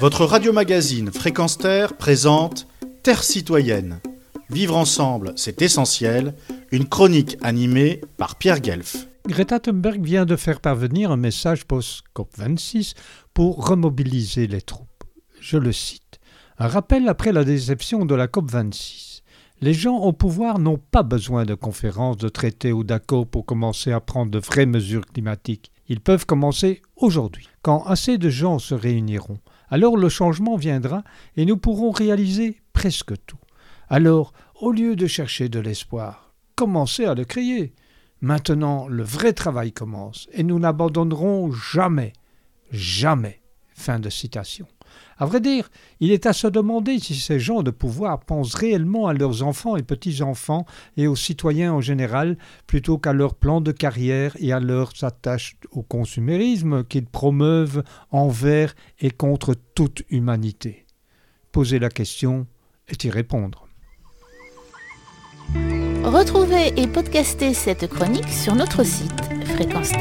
Votre radio-magazine Fréquence Terre présente Terre citoyenne. Vivre ensemble, c'est essentiel. Une chronique animée par Pierre Guelf. Greta Thunberg vient de faire parvenir un message post-COP26 pour remobiliser les troupes. Je le cite. Un rappel après la déception de la COP26. Les gens au pouvoir n'ont pas besoin de conférences, de traités ou d'accords pour commencer à prendre de vraies mesures climatiques. Ils peuvent commencer aujourd'hui, quand assez de gens se réuniront. Alors le changement viendra et nous pourrons réaliser presque tout. Alors, au lieu de chercher de l'espoir, commencez à le créer. Maintenant, le vrai travail commence et nous n'abandonnerons jamais, jamais. Fin de citation. À vrai dire, il est à se demander si ces gens de pouvoir pensent réellement à leurs enfants et petits-enfants et aux citoyens en général, plutôt qu'à leur plan de carrière et à leurs attaches au consumérisme qu'ils promeuvent envers et contre toute humanité. Poser la question et y répondre. Retrouvez et podcastez cette chronique sur notre site fréquence